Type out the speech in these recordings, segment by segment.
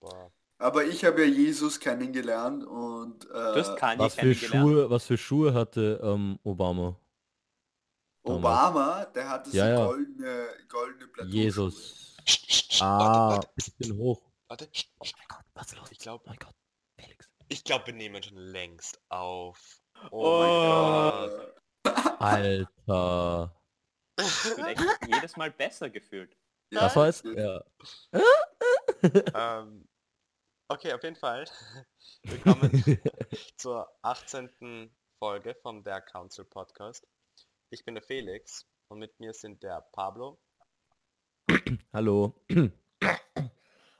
Boah. Aber ich habe ja Jesus kennengelernt und äh, Was für. Schuhe, was für Schuhe hatte ähm, Obama? damals. Obama, der hatte so Ja, ja. goldene, goldene Plateauschuhe. Jesus. Ah, Warte, ich bin hoch. warte, Oh mein Gott, was ist los? Ich glaube, mein Gott, Felix. ich glaube, wir nehmen schon längst auf. Oh mein Äh, Alter. Ich bin echt jedes Mal besser gefühlt. ja, Was heißt? das- Ja. ähm, okay, auf jeden Fall. Willkommen zur 18. Folge vom Der Council Podcast. Ich bin der Felix und mit mir sind der Pablo, Hallo. der,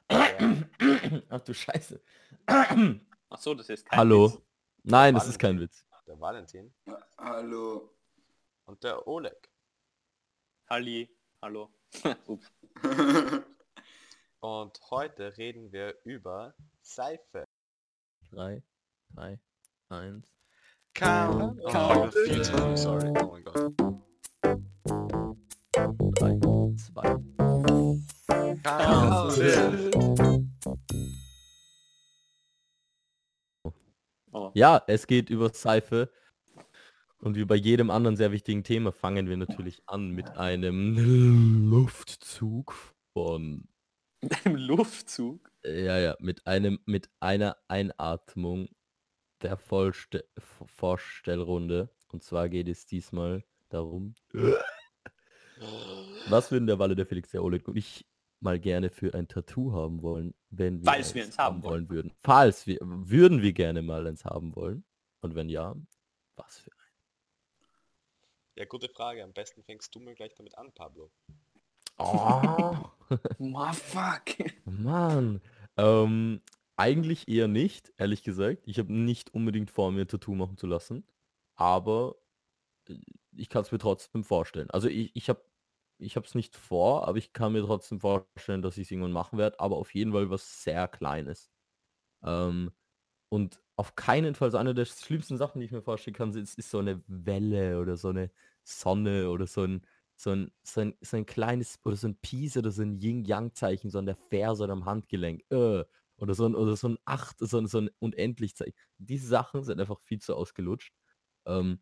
Ach du Scheiße. Ach so, das ist kein Hallo. Witz. Nein, das ist kein Witz. der Valentin Hallo. und der Oleg. Halli, hallo. Und heute reden wir über Seife. 3, 2, 1. Count. Oh, Count. viel zu früh, sorry. Oh mein Gott. 3, 2. Oh. Ja, es geht über Seife. Und wie bei jedem anderen sehr wichtigen Thema fangen wir natürlich an mit einem Luftzug von Mit einem Luftzug. Ja, ja, mit einem, mit einer Einatmung der Vollste Vorstellrunde. Und zwar geht es diesmal darum, was würden der Walle, der Felix, der Oleg und ich mal gerne für ein Tattoo haben wollen, wenn wir Falls wir eins haben wollen würden. Falls wir, würden wir gerne mal eins haben wollen. Und wenn ja, was für Ja, gute Frage. Am besten fängst du mir gleich damit an, Pablo. Oh, Ma fuck. Mann. Ähm, eigentlich eher nicht, ehrlich gesagt. Ich habe nicht unbedingt vor, mir ein Tattoo machen zu lassen. Aber äh, ich kann es mir trotzdem vorstellen. Also ich, ich habe ich es nicht vor, aber ich kann mir trotzdem vorstellen, dass ich es irgendwann machen werde. Aber auf jeden Fall was sehr Kleines. Ähm, und auf keinen Fall so eine der schlimmsten Sachen, die ich mir vorstellen kann, ist, ist so eine Welle oder so eine Sonne oder so ein, so ein, so ein, so ein kleines, oder so ein Peace oder so ein Yin-Yang-Zeichen, so an der Ferse oder am Handgelenk. Äh, oder so ein, oder so ein Acht, so ein, so ein Unendlich-Zeichen. Diese Sachen sind einfach viel zu ausgelutscht. Ähm,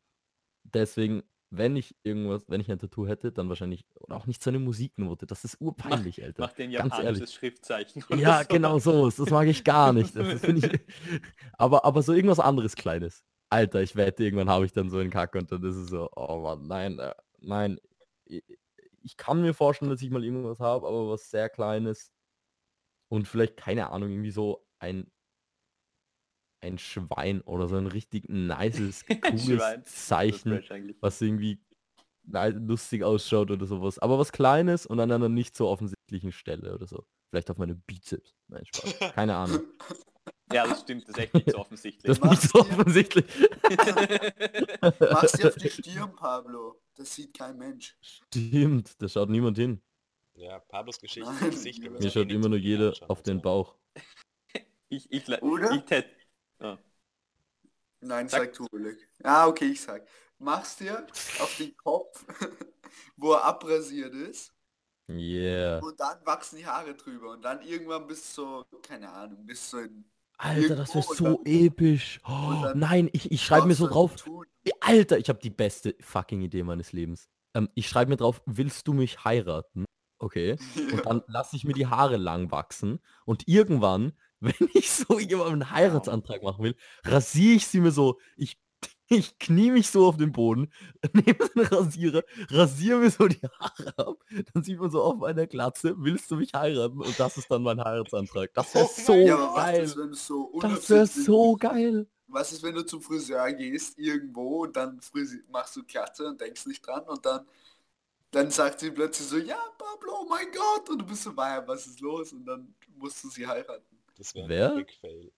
deswegen, wenn ich irgendwas, wenn ich ein Tattoo hätte, dann wahrscheinlich, oder auch nicht so eine Musiknote. Das ist urpeinlich, Alter. Mach den japanisches Schriftzeichen. Ja, so. genau so. Das mag ich gar nicht. Das, das ich, aber, aber so irgendwas anderes Kleines. Alter, ich wette, irgendwann habe ich dann so einen Kack und dann ist es so, oh Mann, nein, äh, nein. Ich, ich kann mir vorstellen, dass ich mal irgendwas habe, aber was sehr Kleines. Und vielleicht, keine Ahnung, irgendwie so ein ein Schwein oder so ein richtig nices, cooles Zeichen, was irgendwie lustig ausschaut oder sowas. Aber was Kleines und an einer nicht so offensichtlichen Stelle oder so. Vielleicht auf meine Bizeps. Nein, Spaß. Keine Ahnung. Ja, das stimmt, das ist echt nicht so offensichtlich. Das ist nicht so offensichtlich. Mach's dir auf die Stirn, Pablo. Das sieht kein Mensch. Stimmt, da schaut niemand hin. Ja, Pablos Geschichte Nein. Gesicht. wenn wir Mir schaut immer nur jeder auf den so. Bauch. ich, ich, ich, Oder? ich tät. Ah. Nein, Sag- sag du, Oleg. Ah, okay, ich sag. Mach's dir auf den Kopf, wo er abrasiert ist. Yeah. Und dann wachsen die Haare drüber. Und dann irgendwann bis so, keine Ahnung, bis so in... Alter, das wäre so episch. Oh, nein, ich, ich schreibe mir so drauf. Alter, ich habe die beste fucking Idee meines Lebens. Ähm, ich schreibe mir drauf, willst du mich heiraten? Okay. Und dann lasse ich mir die Haare lang wachsen. Und irgendwann, wenn ich so jemanden einen Heiratsantrag machen will, rasiere ich sie mir so. Ich, ich knie mich so auf den Boden, nehme einen Rasierer, rasiere mir so die Haare ab. Dann sieht man so auf meiner Glatze, willst du mich heiraten? Und das ist dann mein Heiratsantrag. Das wäre Oh so Ja, aber was geil. ist, wenn du so Das wäre so geil. Was ist, wenn du zum Friseur gehst irgendwo und dann machst du Glatze und denkst nicht dran und dann dann sagt sie plötzlich so, ja, Pablo, oh mein Gott, und du bist so, "Maya, was ist los? Und dann musst du sie heiraten. Das wäre Wer? ein Big Fail.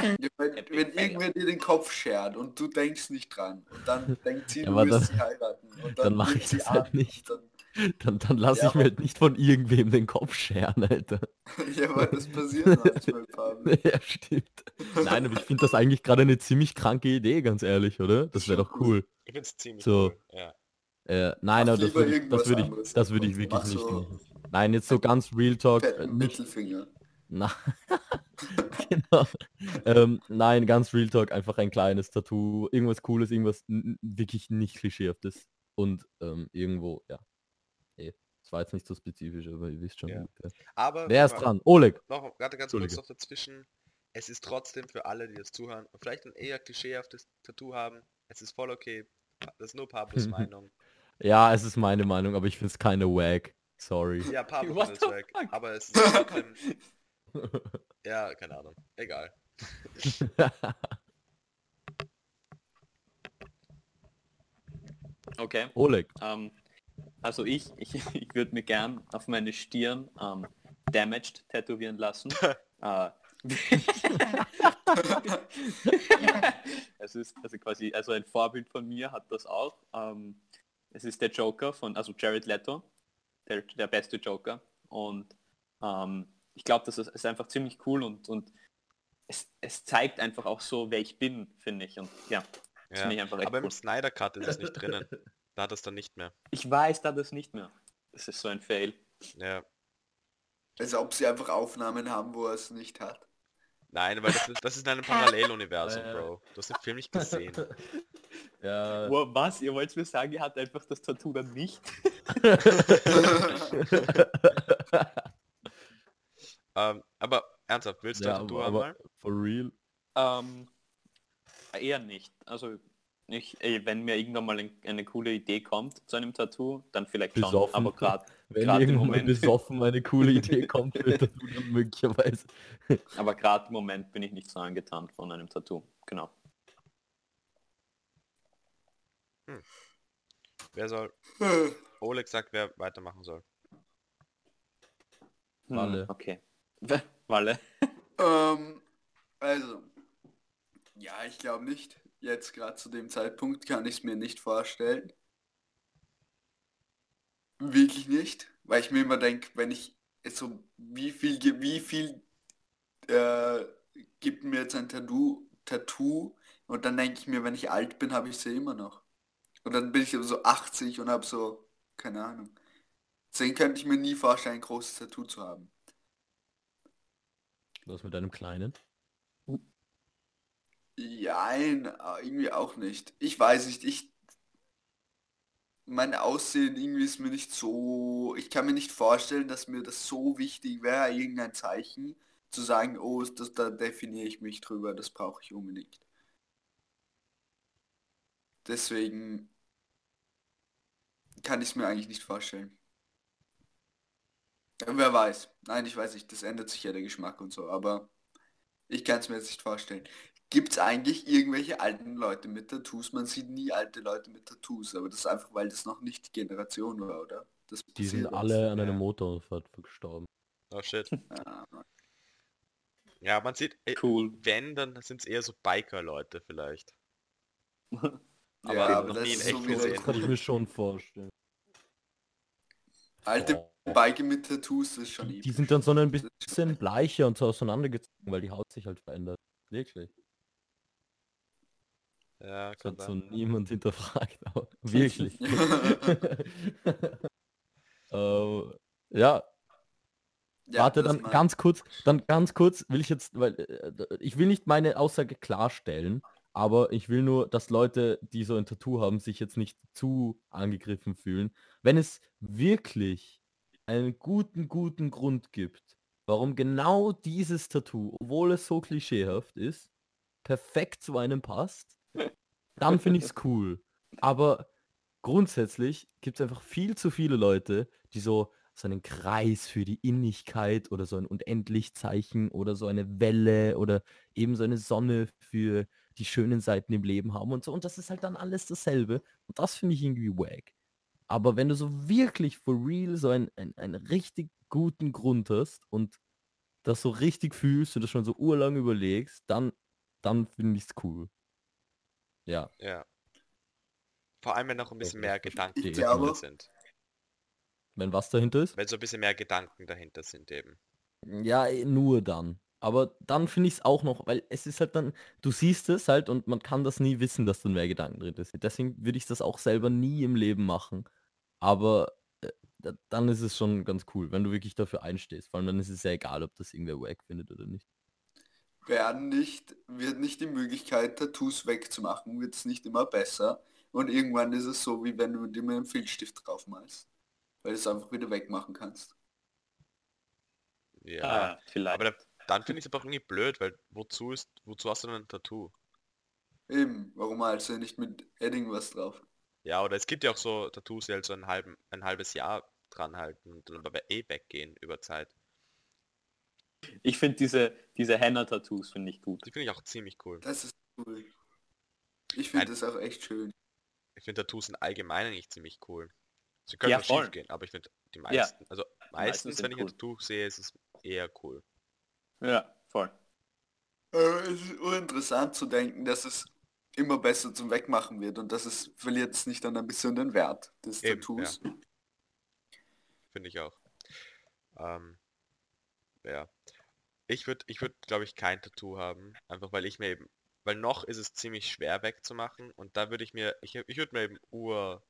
Wenn, wenn irgendwer dir den Kopf schert und du denkst nicht dran und dann denkt sie, Ja, du dann- sie heiraten. Und dann mach nimmt ich sie das halt nicht. und Dann, dann lasse Ja, ich mir halt nicht von irgendwem den Kopf scheren, Alter. Dann, ja, weil das passiert manchmal, Pablo. ja, stimmt. Nein, aber ich finde das eigentlich gerade eine ziemlich kranke Idee, ganz ehrlich, oder? Das wäre doch cool. Ich finde es ziemlich So. cool. Ja. Äh, nein, aber das würde ich, das würde ich, das würde ich wirklich mach nicht so machen. Nein, jetzt so ganz Real Talk. Äh, nicht, Mittelfinger. Na, genau. Ähm, nein, ganz Real Talk, einfach ein kleines Tattoo, irgendwas Cooles, irgendwas wirklich nicht klischeehaftes und ähm, irgendwo, ja. Eh, das war jetzt nicht so spezifisch, aber ihr wisst schon. Ja. ungefähr. Aber Wer ist dran? Oleg. Noch gerade ganz kurz noch dazwischen. Es ist trotzdem für alle, die das zuhören und vielleicht ein eher klischeehaftes Tattoo haben, es ist voll okay. Das ist nur Pablos Meinung. Ja, es ist meine Meinung, aber ich finde es keine Wack. Sorry. Ja, Pablo es weg. Aber es ist trotzdem... Ja, keine Ahnung. Egal. Okay. Oleg. Ähm, also ich, ich, ich würde mir gern auf meine Stirn ähm, Damaged tätowieren lassen. äh, es ist also quasi, also ein Vorbild von mir hat das auch. Ähm, es ist der Joker von, also Jared Leto, der, der beste Joker. Und ähm, ich glaube, das ist, ist einfach ziemlich cool und, und es, es zeigt einfach auch so, wer ich bin, finde ich. Und ja, das Ja. finde ich einfach echt Aber cool. im Snyder Cut ist es nicht drinnen. Da hat es dann nicht mehr. Ich weiß da das nicht mehr. Das ist so ein Fail. Ja. Als ob sie einfach Aufnahmen haben, wo er es nicht hat. Nein, weil das ist, das ist in einem Paralleluniversum, Äh. Bro. Du hast den Film nicht gesehen. ja. Wow, was? Ihr wollt mir sagen, ihr habt einfach das Tattoo dann nicht? Ähm, aber ernsthaft, willst du ja ein Tattoo aber, haben aber mal? for real. Ähm, eher nicht. Also ich, ey, wenn mir irgendwann mal ein, eine coole Idee kommt zu einem Tattoo, dann vielleicht schon. Besoffen. Aber gerade Wenn Gerade im Moment. besoffen eine coole Idee kommt, wird das dann möglicherweise. aber gerade im Moment bin ich nicht so angetan von einem Tattoo. Genau. Wer soll? Oleg sagt, wer weitermachen soll. Hm. Okay. Walle. ähm, also, ja, ich glaube nicht. Jetzt gerade zu dem Zeitpunkt kann ich es mir nicht vorstellen. Wirklich nicht, weil ich mir immer denke, wenn ich so wie viel wie viel äh, gibt mir jetzt ein Tattoo Tattoo und dann denke ich mir, wenn ich alt bin, habe ich sie immer noch. Und dann bin ich so 80 und habe so keine Ahnung. Deswegen könnte ich mir nie vorstellen, ein großes Tattoo zu haben. Was mit einem kleinen? Nein, irgendwie auch nicht. Ich weiß nicht, ich... Mein Aussehen irgendwie ist mir nicht so... Ich kann mir nicht vorstellen, dass mir das so wichtig wäre, irgendein Zeichen zu sagen, oh, das, da definiere ich mich drüber, das brauche ich unbedingt. Deswegen kann ich es mir eigentlich nicht vorstellen. Wer weiß. Nein, ich weiß nicht, das ändert sich ja der Geschmack und so, aber ich kann es mir jetzt nicht vorstellen. Gibt es eigentlich irgendwelche alten Leute mit Tattoos? Man sieht nie alte Leute mit Tattoos, aber das ist einfach, weil das noch nicht die Generation war, oder? Das Die sind passiert alle an einem Ja. Motorunfall gestorben. Oh shit. Ah, Ja, man sieht, äh, Cool. wenn, dann sind es eher so Biker-Leute vielleicht. ja, aber aber noch das nie in ist echt so gesehen. Das kann ich mir schon vorstellen. Alte Biker mit Tattoos ist schon Die, die sind dann so ein bisschen bleicher und so auseinandergezogen, weil die Haut sich halt verändert. Wirklich. Ja, Das kann hat so niemand hinterfragt, aber wirklich. äh, ja, Ja, warte, dann mein- ganz kurz, dann ganz kurz will ich jetzt, weil äh, ich will nicht meine Aussage klarstellen, aber ich will nur, dass Leute, die so ein Tattoo haben, sich jetzt nicht zu angegriffen fühlen. Wenn es wirklich einen guten, guten Grund gibt, warum genau dieses Tattoo, obwohl es so klischeehaft ist, perfekt zu einem passt, dann finde ich es cool. Aber grundsätzlich gibt es einfach viel zu viele Leute, die so, so einen Kreis für die Innigkeit oder so ein Unendlichzeichen oder so eine Welle oder eben so eine Sonne für die schönen Seiten im Leben haben und so. Und das ist halt dann alles dasselbe. Und das finde ich irgendwie wack. Aber wenn du so wirklich for real so einen, einen, einen richtig guten Grund hast und das so richtig fühlst und das schon so urlang überlegst, dann, dann finde ich es cool. Ja. Ja. Vor allem, wenn noch ein bisschen mehr Gedanken ich. dahinter glaube- sind. Wenn was dahinter ist? Wenn so ein bisschen mehr Gedanken dahinter sind eben. Ja, eh, nur dann. Aber dann finde ich es auch noch, weil es ist halt dann, du siehst es halt und man kann das nie wissen, dass dann mehr Gedanken drin sind. Deswegen würde ich das auch selber nie im Leben machen. Aber äh, da- dann ist es schon ganz cool, wenn du wirklich dafür einstehst. Vor allem dann ist es ja egal, ob das irgendwer wack findet oder nicht. Werden nicht, wird nicht die Möglichkeit, Tattoos wegzumachen, wird es nicht immer besser. Und irgendwann ist es so, wie wenn du dir mit einem Filzstift draufmalst. Weil du es einfach wieder wegmachen kannst. Ja. Ah, vielleicht. Aber da, dann finde ich es aber auch irgendwie blöd, weil wozu ist, wozu hast du denn ein Tattoo? Eben, warum malst du nicht mit Edding was drauf? Ja, oder es gibt ja auch so Tattoos, die halt so ein, halben, ein halbes Jahr dran halten und dann aber eh weggehen über Zeit. ich finde diese, diese Henna-Tattoos finde ich gut. Die finde ich auch ziemlich cool. Das ist cool. Ich finde Ein- das auch echt schön. Ich finde Tattoos sind allgemein eigentlich ziemlich cool. Sie können Ja, schief gehen, aber ich finde die Ja. meisten, also meistens, sind wenn ich ein cool. Tattoo sehe, ist es eher cool. Ja, voll. Äh, es ist uninteressant zu denken, dass es immer besser zum Wegmachen wird und dass es verliert es nicht dann ein bisschen den Wert des Eben, Tattoos. Finde ich auch. Ähm, ja. Ich würde, ich würde, glaube ich, kein Tattoo haben. Einfach weil ich mir eben, weil noch ist es ziemlich schwer wegzumachen und da würde ich mir, ich, ich würde mir eben Ur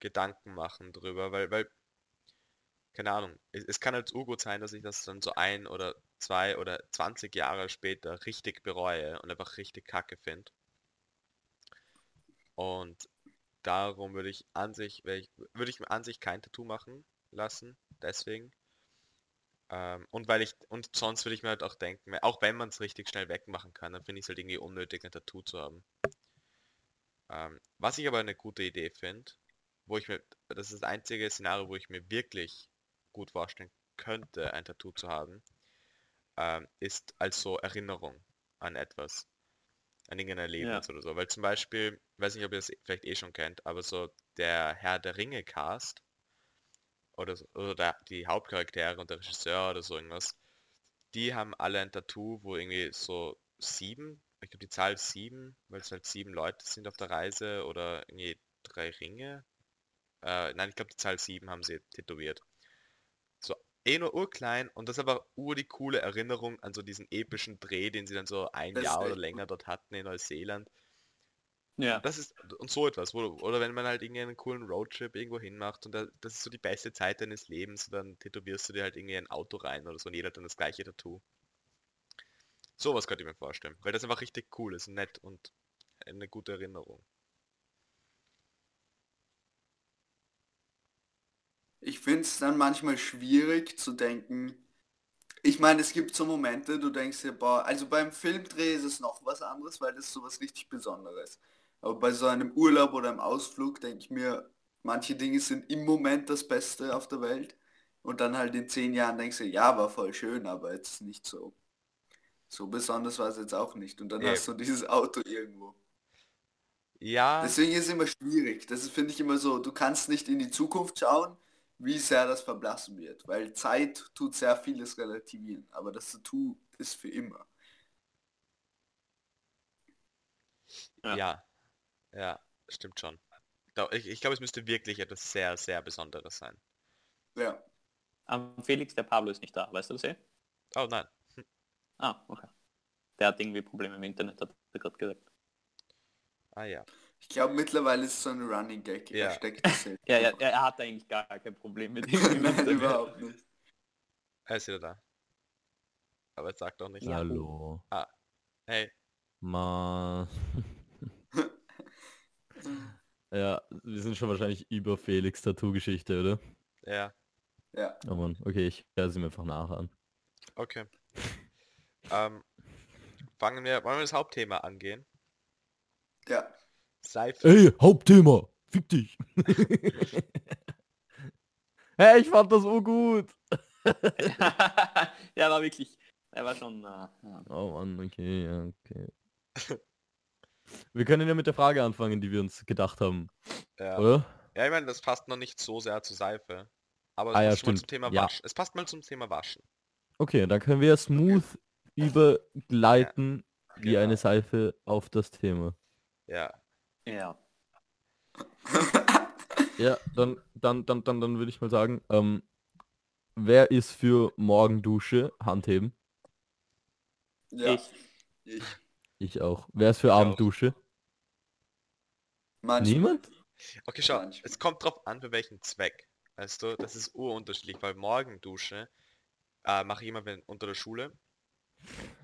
Gedanken machen drüber, weil, weil, keine Ahnung, es, es kann halt urgut sein, dass ich das dann so ein oder zwei oder 20 Jahre später richtig bereue und einfach richtig kacke finde. Und darum würde ich an sich, würde ich mir an sich kein Tattoo machen lassen, deswegen. Ähm, und weil ich, und sonst würde ich mir halt auch denken, auch wenn man es richtig schnell wegmachen kann, dann finde ich es halt irgendwie unnötig, ein Tattoo zu haben. Ähm, was ich aber eine gute Idee finde, wo ich mir, das ist das einzige Szenario, wo ich mir wirklich gut vorstellen könnte, ein Tattoo zu haben, ähm, ist als so Erinnerung an etwas. An irgendein Erlebnis oder so. Weil zum Beispiel, ich weiß nicht, ob ihr das vielleicht eh schon kennt, aber so der Herr der Ringe Cast oder, so, oder der, die Hauptcharaktere und der Regisseur oder so irgendwas, die haben alle ein Tattoo, wo irgendwie so sieben, ich glaube die Zahl sieben, weil es halt sieben Leute sind auf der Reise oder irgendwie drei Ringe. Äh, nein, ich glaube die Zahl sieben haben sie tätowiert. Eh nur urklein und das ist aber ur die coole Erinnerung an so diesen epischen Dreh, den sie dann so ein Das Jahr oder länger dort hatten in Neuseeland. Ja. Das ist und so etwas, wo, oder wenn man halt irgendwie einen coolen Roadtrip irgendwo hinmacht und da, das ist so die beste Zeit deines Lebens, dann tätowierst du dir halt irgendwie ein Auto rein oder so und jeder hat dann das gleiche Tattoo. Sowas könnte ich mir vorstellen, weil das einfach richtig cool ist, nett und eine gute Erinnerung. Ich finde es dann manchmal schwierig zu denken. Ich meine, es gibt so Momente, du denkst dir, boah, also beim Filmdreh ist es noch was anderes, weil das ist sowas richtig Besonderes. Aber bei so einem Urlaub oder einem Ausflug denke ich mir, manche Dinge sind im Moment das Beste auf der Welt. Und dann halt in zehn Jahren denkst du, ja, war voll schön, aber jetzt nicht so. So besonders war es jetzt auch nicht. Und dann Ja. hast du dieses Auto irgendwo. Ja, Deswegen ist es immer schwierig. Das finde ich immer so, du kannst nicht in die Zukunft schauen, wie sehr das verblassen wird. Weil Zeit tut sehr vieles relativieren, aber das Tattoo ist für immer. Ja. ja, ja, stimmt schon. Ich, ich glaube, es müsste wirklich etwas sehr, sehr Besonderes sein. Ja. Am Felix, der Pablo ist nicht da, weißt du das eh? Oh nein. Ah, okay. Der hat irgendwie Probleme im Internet, hat er gerade gesagt. Ah ja. Ich glaube mittlerweile ist es so ein Running Gag. Ja. Er steckt das selbst. Ja, ja, er hat eigentlich gar kein Problem mit ihm. im Nein, überhaupt nicht. Er ist wieder da. Aber es sagt auch nicht. Ja. Hallo. Hey, Ma. ja, wir sind schon wahrscheinlich über Felix Tattoo-Geschichte, oder? ja, Ja. Oh Mann, okay, ich höre sie mir einfach nachher an. okay. ähm, fangen wir, wollen wir das Hauptthema angehen? Ja. Seife. Ey, Hauptthema! Fick dich! hey, ich fand das so gut! ja, war wirklich, er war schon, äh, ja. Oh Mann, okay, ja, okay. Wir können ja mit der Frage anfangen, die wir uns gedacht haben, Ja. oder? ja, ich meine, das passt noch nicht so sehr zur Seife. Aber es Ah ja, passt mal zum stimmt. Thema Ja. Waschen. Es passt mal zum Thema Waschen. Okay, dann können wir ja smooth übergleiten wie Genau. eine Seife auf das Thema. Ja. Ja. Ja, dann, dann, dann, dann, dann würde ich mal sagen, ähm, wer ist für Morgendusche? Handheben. Ja. Ich, Ich. Ich auch. Wer ist für auch. Abenddusche? Manchmal. Niemand? Okay, schau, Manchmal. es kommt drauf an, für welchen Zweck. Weißt du, das ist urunterschiedlich, weil Morgendusche äh, mache ich immer wenn, unter der Schule.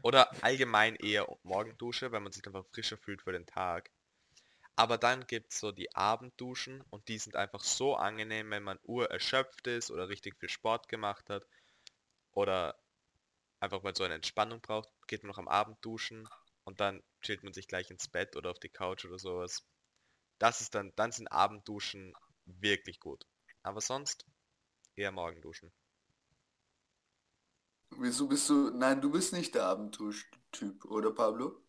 Oder allgemein eher Morgendusche, weil man sich einfach frischer fühlt für den Tag. Aber dann gibt es so die Abendduschen und die sind einfach so angenehm, wenn man urerschöpft ist oder richtig viel Sport gemacht hat. Oder einfach mal so eine Entspannung braucht, geht man noch am Abend duschen und dann chillt man sich gleich ins Bett oder auf die Couch oder sowas. Das ist dann, dann sind Abendduschen wirklich gut. Aber sonst eher Morgenduschen. Wieso bist du... Nein, du bist nicht der Abenddusch-Typ, oder Pablo?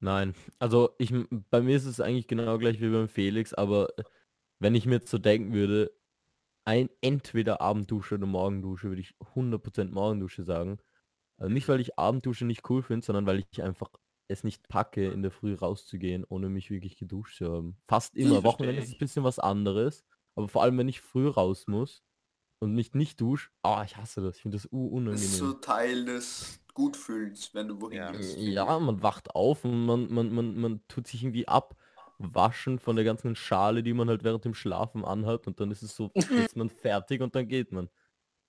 Nein, also ich, bei mir ist es eigentlich genau gleich wie beim Felix, aber äh, wenn ich mir jetzt so denken würde, ein entweder Abenddusche oder Morgendusche, würde ich 100% Morgendusche sagen. Also nicht, weil ich Abenddusche nicht cool finde, sondern weil ich einfach es nicht packe, in der Früh rauszugehen, ohne mich wirklich geduscht zu haben. Fast immer. Wochenende ist ein bisschen was anderes. Aber vor allem, wenn ich früh raus muss und mich nicht dusche, ah, ich hasse das. Ich finde das Das ist so unangenehm. Teil des Gutfühlens, wenn du wohin Ja. gehst. Ja, man wacht auf und man, man, man, man tut sich irgendwie abwaschen von der ganzen Schale, die man halt während dem Schlafen anhat und dann ist es so, ist man fertig und dann geht man.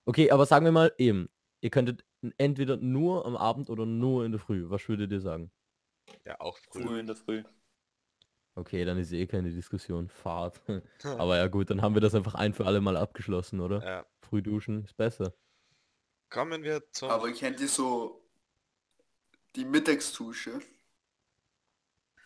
Okay, aber sagen wir mal eben, ihr könntet entweder nur am Abend oder nur in der Früh. Was würdet ihr sagen? Ja, auch früh. Früh in der Früh. Okay, dann ist eh keine Diskussion. Fahrt. aber ja gut, dann haben wir das einfach ein für alle Mal abgeschlossen, oder? Ja. Früh duschen ist besser. Kommen wir zum... Aber kennt ihr so die Mittagsdusche?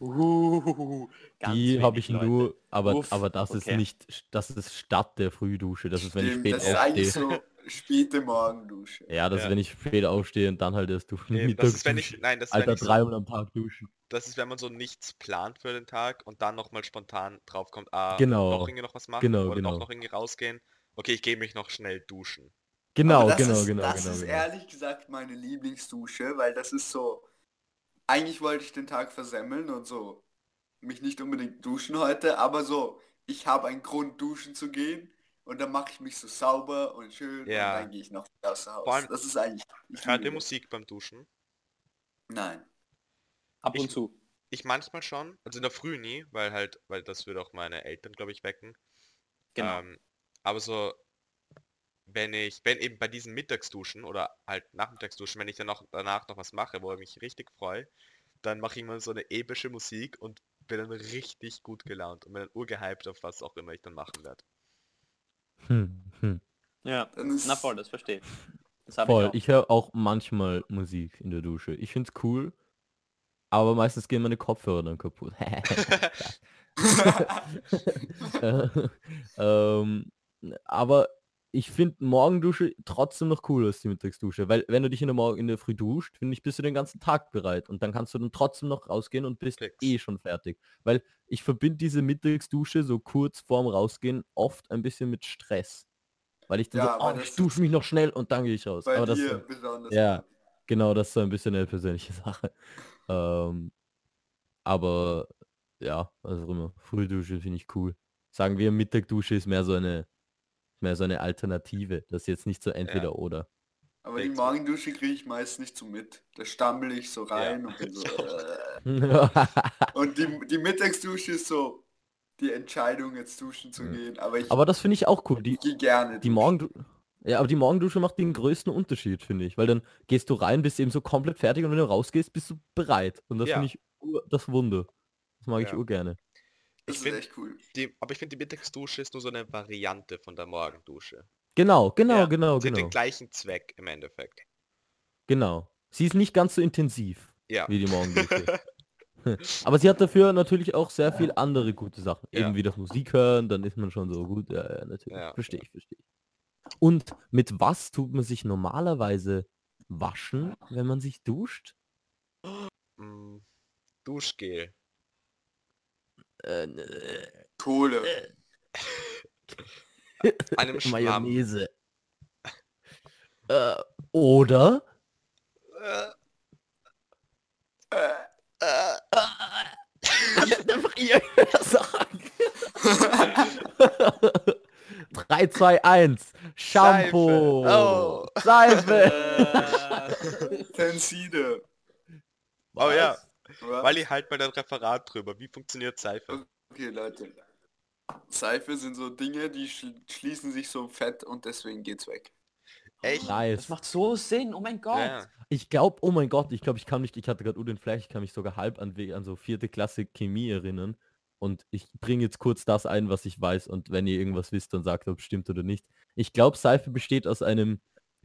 Uh, ganz Die habe ich Leute. nur, aber, Uff, aber das ist okay. nicht, das ist statt der Frühdusche. Das ist, wenn ich Stimmt, spät das ist eigentlich aufstehe. so späte Morgendusche. Ja, das Ja. ist, wenn ich spät aufstehe und dann halt erst duschen. Nee, das ist, wenn ich... Nein, das ist, wenn Alter, ich so, dreimal am Tag duschen. das ist, wenn man so nichts plant für den Tag und dann nochmal spontan draufkommt, ah, Genau. doch irgendwie noch was machen Genau, oder genau. noch irgendwie rausgehen. Okay, ich gehe mich noch schnell duschen. Genau, genau, ist, genau, Das genau. ist genau. ehrlich gesagt meine Lieblingsdusche, weil das ist so... Eigentlich wollte ich den Tag versemmeln und so mich nicht unbedingt duschen heute, aber so, ich habe einen Grund duschen zu gehen und dann mache ich mich so sauber und schön Ja. und dann gehe ich noch außer Haus. Vor allem- das ist eigentlich... ich Hört ihr. Musik beim Duschen? Nein. Ab und Ich- zu. Ich manchmal schon, also in der Früh nie, weil halt, weil das würde auch meine Eltern, glaube ich, wecken. Genau. Ähm, aber so, wenn ich, wenn eben bei diesen Mittagsduschen oder halt Nachmittagsduschen, wenn ich dann noch danach noch was mache, wo ich mich richtig freue, dann mache ich mal so eine epische Musik und bin dann richtig gut gelaunt und bin dann urgehypt auf was auch immer ich dann machen werde. Hm, hm. ja, na voll, das verstehe ich. Das Voll, ich auch. ich höre auch manchmal Musik in der Dusche. Ich find's cool, aber meistens gehen meine Kopfhörer dann kaputt. Äh, ähm, aber ich finde Morgendusche trotzdem noch cooler als die Mittagsdusche, weil wenn du dich in der Morgen in der Früh duscht, finde ich, bist du den ganzen Tag bereit und dann kannst du dann trotzdem noch rausgehen und bist Fix. eh schon fertig. Weil ich verbinde diese Mittagsdusche so kurz vorm Rausgehen oft ein bisschen mit Stress. Weil ich dann Ja, so, oh, ich dusche mich noch schnell und dann gehe ich raus. Aber das, ja. Genau, das ist so ein bisschen eine persönliche Sache. Ähm, aber ja, also immer, Frühdusche finde ich cool. Sagen wir, Mittagdusche ist mehr so eine mehr so eine Alternative. Das ist jetzt nicht so entweder oder. Aber die Fix. Morgendusche kriege ich meist nicht so mit. Da stammel ich so rein und bin so... Äh. ja, Und die, die Mittagsdusche ist so die Entscheidung, jetzt duschen zu Mhm. gehen. Aber ich aber das finde ich auch cool. Die, gehe gerne die. Morgendusche. Ja, aber die Morgendusche macht den größten Unterschied, finde ich. Weil dann gehst du rein, bist eben so komplett fertig und wenn du rausgehst, bist du bereit. Und das Ja. finde ich das Wunder. Das mag ich Ja. urgerne. Das Ich ist echt cool. Die, aber ich finde, die Mittagsdusche ist nur so eine Variante von der Morgendusche. Genau, genau, Ja, genau, Sie hat genau. den gleichen Zweck im Endeffekt. Genau. Sie ist nicht ganz so intensiv Ja. wie die Morgendusche. Aber sie hat dafür natürlich auch sehr viel andere gute Sachen. Ja. Eben wie das Musik hören, dann ist man schon so gut. Ja, ja natürlich. Ja, verstehe ich, verstehe ich. Und mit was tut man sich normalerweise waschen, wenn man sich duscht? Mm, Duschgel. Äh, äh, Kohle. Einem Schwamm. Mayonnaise. äh, oder Äh, Äh, äh, einfach ihr sagen. 3, 2, 1. Shampoo. Oh. Seife. Äh, Tenside. Oh ja, Was? weil ich halt mal ein Referat drüber. Wie funktioniert Seife? Okay, Leute. Seife sind so Dinge, die schl schließen sich so fett und deswegen geht's weg. Echt? Nice. Das macht so Sinn, oh mein Gott. Ja. Ich glaube, oh mein Gott, ich glaube, ich kann mich, ich hatte gerade Udin Fleisch, ich kann mich sogar halb an, an so vierte Klasse Chemie erinnern. Und ich bringe jetzt kurz das ein, was ich weiß. Und wenn ihr irgendwas wisst, dann sagt, ob es stimmt oder nicht. Ich glaube, Seife besteht aus einem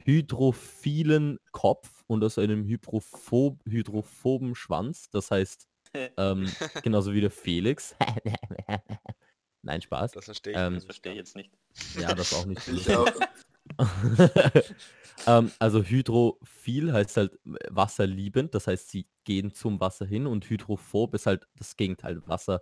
hydrophilen Kopf und aus einem hydrophob hydrophoben Schwanz. Das heißt, ähm, genauso wie der Felix. Nein, Spaß. Das verstehe ich. Ähm, Das verstehe ich jetzt nicht. Ja, das auch nicht. ähm, also hydrophil heißt halt wasserliebend, das heißt, sie gehen zum Wasser hin und hydrophob ist halt das Gegenteil, Wasser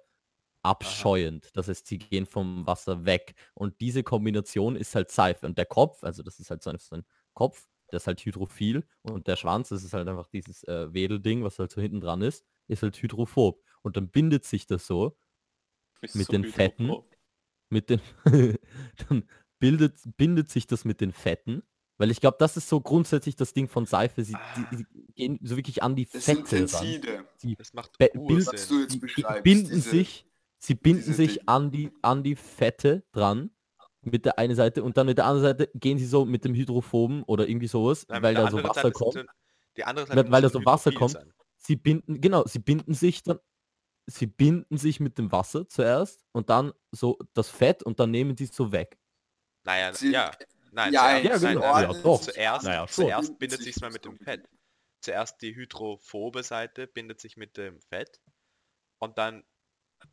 abscheuend. Das heißt, sie gehen vom Wasser weg. Und diese Kombination ist halt Seife. Und der Kopf, also das ist halt so ein, so ein Kopf, der ist halt hydrophil und der Schwanz, das ist halt einfach dieses äh, Wedelding, was halt so hinten dran ist, ist halt hydrophob. Und dann bindet sich das so Du bist Mit den hydrophob. Fetten. mit den dann bildet, bindet sich das mit den Fetten. Weil ich glaube, das ist so grundsätzlich das Ding von Seife. Sie, die, die gehen so wirklich an die Das Fette ran. Das macht beschreibst. binden diese- sich, sie binden sich an die, an die Fette dran mit der einen Seite und dann mit der anderen Seite gehen sie so mit dem Hydrophoben oder irgendwie sowas, Nein, weil da so Wasser Seite kommt. Die andere Weil- Seite weil da so Wasser kommt. sein. Sie binden, genau, sie binden sich dann, sie binden sich mit dem Wasser zuerst und dann so das Fett und dann nehmen sie es so weg. Naja, Sie- ja. Nein, Ja, zuerst, ja, genau. nein, Ja, doch. Zuerst, Naja, schon. zuerst bindet sich mal mit dem. Fett. Zuerst die hydrophobe Seite bindet sich mit dem Fett und dann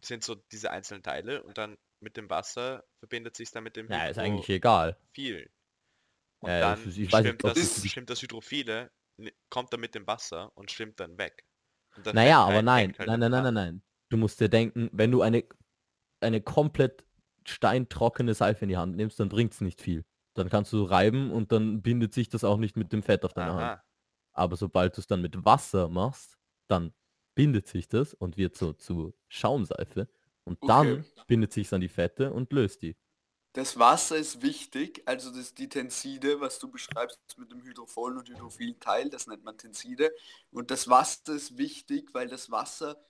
sind so diese einzelnen Teile und dann mit dem Wasser verbindet sich dann mit dem Ja, ist eigentlich egal. viel. Und Ja, dann ist- ich weiß schwimmt, nicht, ob das, das- schwimmt das Hydrophile, kommt dann mit dem Wasser und schwimmt dann weg. Und der Naja, aber nein, halt nein, im nein, nein, nein, nein. Du musst dir denken, wenn du eine, eine komplett steintrockene Seife in die Hand nimmst, dann bringt es nicht viel. Dann kannst du reiben und dann bindet sich das auch nicht mit dem Fett auf deiner Hand. Aha. Aber sobald du es dann mit Wasser machst, dann bindet sich das und wird so zu Schaumseife. Und dann Okay. bindet sich an die Fette und löst die. Das Wasser ist wichtig, also das die Tenside, was du beschreibst mit dem hydropholen und hydrophilen Teil, das nennt man Tenside. Und das Wasser ist wichtig, weil das Wasser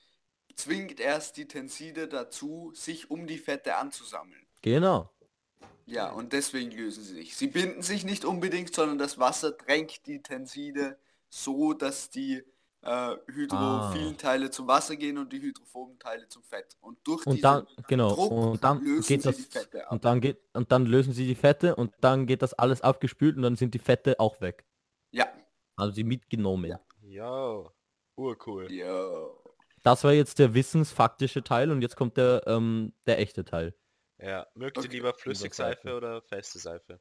zwingt erst die Tenside dazu, sich um die Fette anzusammeln. Genau. Ja, und deswegen lösen sie sich. Sie binden sich nicht unbedingt, sondern das Wasser drängt die Tenside so, dass die äh, hydrophilen Ah. Teile zum Wasser gehen und die hydrophoben Teile zum Fett. Und durch Und diesen dann, genau, Druck und dann lösen geht sie das, die Fette ab. und dann geht, und dann lösen sie die Fette und dann geht das alles abgespült und dann sind die Fette auch weg. Ja. Also sie mitgenommen. Ja. Urcool. Ja. Das war jetzt der wissensfaktische Teil und jetzt kommt der, ähm, der echte Teil. Ja, mögt ihr Okay. lieber Flüssigseife Seife. oder feste Seife?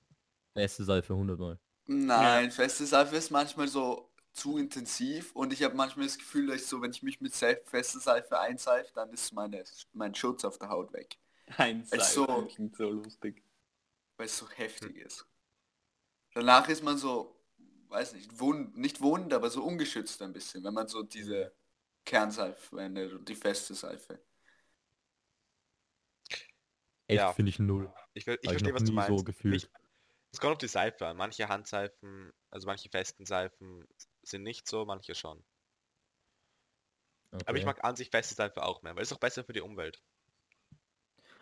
Beste Seife 100 Mal. Nein, feste Seife ist manchmal so zu intensiv und ich habe manchmal das Gefühl, dass ich so, wenn ich mich mit Seif feste Seife einseife, dann ist meine, mein Schutz auf der Haut weg, Ein Also- Seifen klingt so lustig. weil es so heftig ist. Danach ist man so, weiß nicht, wund, nicht wund, aber so ungeschützt ein bisschen, wenn man so diese Kernseife verwendet und die feste Seife. Echt Ja. finde ich null. Ich, ich ich verstehe, noch was du nie so meinst. gefühlt. Ich, es kommt auf die Seife an. Manche Handseifen, also manche festen Seifen sind nicht so, manche schon. Aber ich Okay. mag an sich feste Seife auch mehr, weil es auch besser für die Umwelt.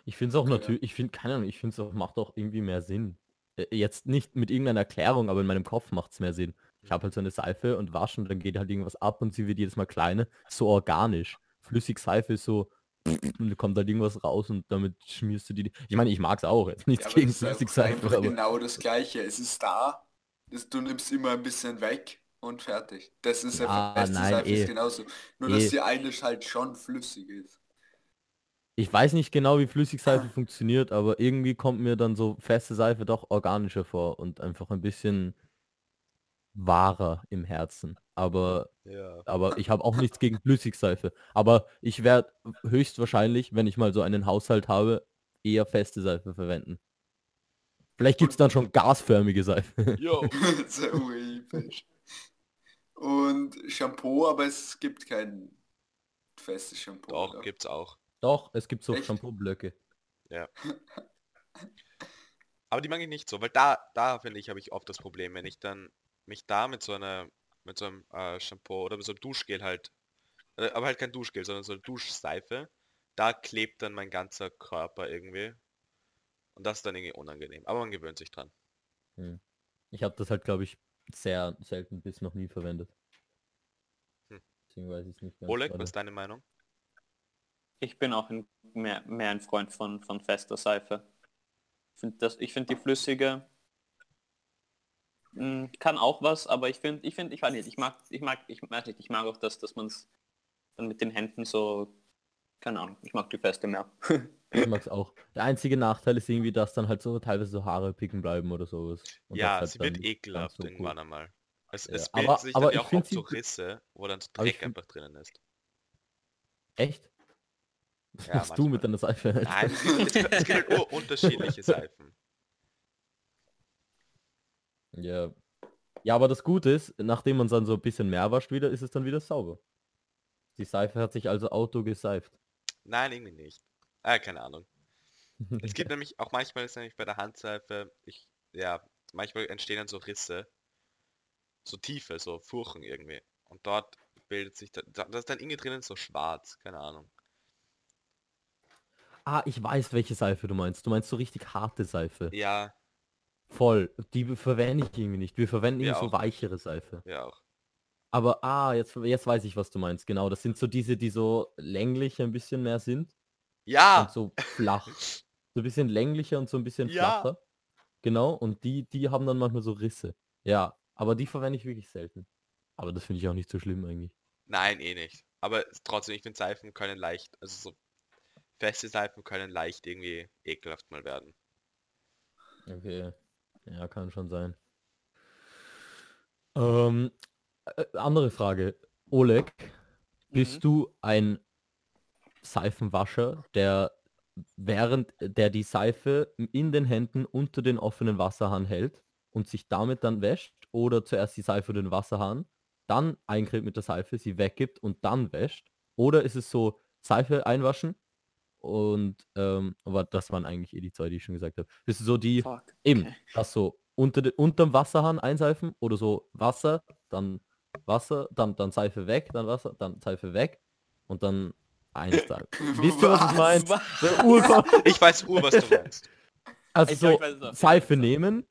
Ich finde es auch Okay, ja. natürlich, ich finde, keine Ahnung, ich finde es auch, macht auch irgendwie mehr Sinn. Äh, Jetzt nicht mit irgendeiner Erklärung, aber in meinem Kopf macht es mehr Sinn. Ich habe halt so eine Seife und waschen, dann geht halt irgendwas ab und sie wird jedes Mal kleiner. So organisch. Flüssigseife ist so, und da kommt halt irgendwas raus und damit schmierst du die. Ich meine, ich mag es auch, jetzt nichts Ja, gegen einfach- Flüssigseife, einfach aber genau das gleiche. Es ist da, du nimmst immer ein bisschen weg und fertig. Das ist Ja, einfach feste nein, Seife eh. genauso. Nur Eh. dass die eine halt schon flüssig ist. ich weiß nicht genau, wie Flüssigseife funktioniert, aber irgendwie kommt mir dann so feste Seife doch organischer vor und einfach ein bisschen wahrer im Herzen. Aber Ja. aber ich habe auch nichts gegen Flüssigseife. Aber ich werde höchstwahrscheinlich, wenn ich mal so einen Haushalt habe, eher feste Seife verwenden. Vielleicht gibt es dann schon gasförmige Seife. Jo. Und Shampoo, aber es gibt kein festes Shampoo. Doch, oder? gibt's auch. Doch, es gibt so Echt? Shampoo-Blöcke. Aber die mag ich nicht so, weil da, da finde ich, habe ich oft das Problem, wenn ich dann mich da mit so einer, mit so einem äh, Shampoo oder mit so einem Duschgel halt, äh, aber halt kein Duschgel, sondern so eine Duschseife, da klebt dann mein ganzer Körper irgendwie. Und das ist dann irgendwie unangenehm. Aber man gewöhnt sich dran. Hm. Ich habe das halt, glaube ich, sehr selten bis noch nie verwendet. Hm. Deswegen weiß ich nicht ganz. Oleg, gerade. was ist deine Meinung? Ich bin auch ein, mehr, mehr ein Freund von, von fester Seife. Ich finde das, ich finde die flüssige mh, kann auch was, aber ich finde, ich finde, ich weiß nicht, ich mag, ich mag, ich weiß nicht, ich mag auch das, dass man es dann mit den Händen so, keine Ahnung, ich mag die feste mehr. Ich mag's auch. Der einzige Nachteil ist irgendwie, dass dann halt so teilweise so Haare picken bleiben oder sowas. Und ja, halt sie wird ekelhaft so irgendwann cool. einmal. Es, Ja, es aber- bilden sich aber dann ja auch oft so Risse, wo dann so aber Dreck einfach drinnen ist. Echt? Ja, Was du mit manchmal. deiner Seife? Alter? Nein, es gibt, es gibt, es gibt halt ur- unterschiedliche Seifen. Ja. Ja, aber das Gute ist, nachdem man es dann so ein bisschen mehr wascht wieder, ist es dann wieder sauber. Die Seife hat sich also auto geseift. Nein, irgendwie nicht. Äh, keine Ahnung. Es gibt nämlich auch manchmal ist nämlich bei der Handseife, ich, ja, manchmal entstehen dann so Risse, so Tiefe, so Furchen irgendwie. Und dort bildet sich, da, da das ist dann irgendwie drinnen so schwarz, keine Ahnung. ah, ich weiß, welche Seife du meinst. Du meinst so richtig harte Seife. Ja, Voll. Die verwende ich irgendwie nicht. Wir verwenden irgendwie so weichere Seife. ja auch. Aber ah, jetzt, jetzt weiß ich, was du meinst. Genau, das sind so diese, die so länglich ein bisschen mehr sind Ja! und so flach. So ein bisschen länglicher und so ein bisschen Ja. flacher. Genau, und die, die haben dann manchmal so Risse. Ja, aber die verwende ich wirklich selten. Aber das finde ich auch nicht so schlimm eigentlich. Nein, eh nicht. Aber trotzdem, ich finde Seifen können leicht, also so feste Seifen können leicht irgendwie ekelhaft mal werden. Okay. Ja, kann schon sein. Ähm, äh, andere Frage. Oleg, bist Mhm. du ein Seifenwascher, der während der die Seife in den Händen unter den offenen Wasserhahn hält und sich damit dann wäscht oder zuerst die Seife den Wasserhahn, dann eincremt mit der Seife, sie weggibt und dann wäscht? Oder ist es so Seife einwaschen und ähm, aber das waren eigentlich eh die zwei, die ich schon gesagt habe. Bist du so die Fuck. Eben, okay. das so unter de, unterm Wasserhahn einseifen oder so Wasser, dann Wasser, dann, dann Seife weg, dann Wasser, dann Seife weg und dann einseifen. Wisst ihr, was ich meine? Ich weiß ur, was du meinst. Also Ich glaub, so ich weiß. Seife nehmen,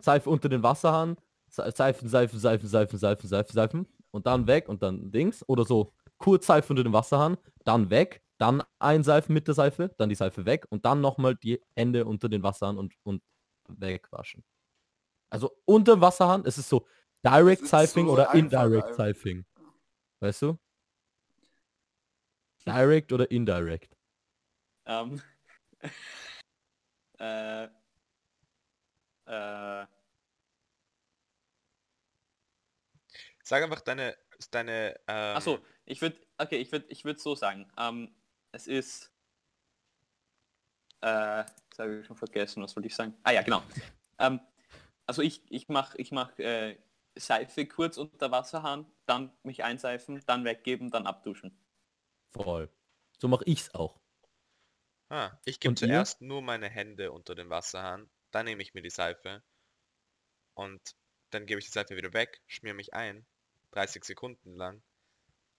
Seife unter den Wasserhahn, Se- Seifen, Seifen, Seifen, Seifen, Seifen, Seifen, Seifen und dann weg und dann Dings oder so kurz Seife unter den Wasserhahn, dann weg, dann einseifen mit der Seife, dann die Seife weg und dann nochmal die Hände unter den Wasserhahn und, und wegwaschen. Also unter dem Wasserhahn, es ist so Direct ist Seifing so oder Indirect. Seifing. Weißt du? Direct oder indirect? Ähm, äh, äh, Sag einfach deine, deine, ähm, Achso, ich würde, okay, ich würde, ich würde so sagen. Ähm, es ist, äh, jetzt habe ich schon vergessen, was wollte ich sagen? Ah ja, genau. Ähm, also ich, ich mache, ich mach, äh, Seife kurz unter Wasserhahn, dann mich einseifen, dann weggeben, dann abduschen. Voll. So mache ich's auch. ah, ich gebe Und ihr? zuerst nur meine Hände unter den Wasserhahn, dann nehme ich mir die Seife und dann gebe ich die Seife wieder weg, schmier mich ein, 30 Sekunden lang.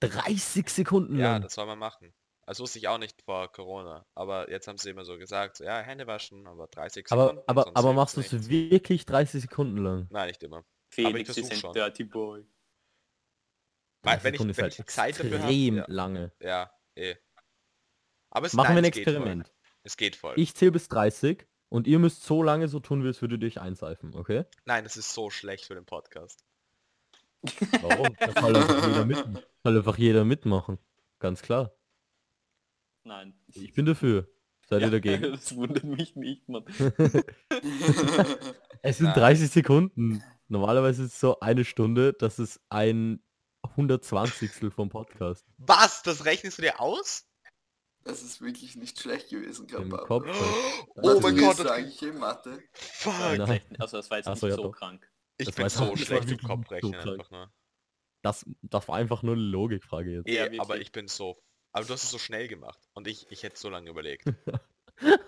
30 Sekunden Ja, lang. das soll man machen. Das wusste ich auch nicht vor Corona, aber jetzt haben sie immer so gesagt, so, ja, Hände waschen, aber 30 Sekunden. Aber, aber, sonst aber hilft's machst du es wirklich 30 Sekunden lang? Nein, nicht immer. Felix ist ein schon. Dirty Boy. Weil, 30 wenn ich, ist wenn halt ich Zeit dafür habe, extrem ja, lange. ja, eh. Aber es, Machen nein, wir ein es geht voll. Experiment. Es geht voll. Ich zähle bis 30 und ihr müsst so lange so tun, wie es würde dich einseifen, okay? Nein, das ist so schlecht für den Podcast. Warum? Das soll einfach jeder. Soll einfach jeder mitmachen. Ganz klar. Nein. Ich bin dafür. Seid Ja. ihr dagegen? Das wundert mich nicht, Mann. Es sind Nein. 30 Sekunden. Normalerweise ist es so eine Stunde, das ist ein 120. vom Podcast. Was? Das rechnest du dir aus? Das ist wirklich nicht schlecht gewesen, Im Papa. Kopf. Oh mein Gott, das eigentlich in Mathe. Fuck. Nein. Also das war jetzt Ach nicht so, ja, so doch. krank. Ich Das bin so schlecht im so Kopfrechnen krank. einfach nur. Das, das war einfach nur eine Logikfrage jetzt. Ja, aber ich bin so... Aber du hast es so schnell gemacht. Und ich, ich hätte so lange überlegt.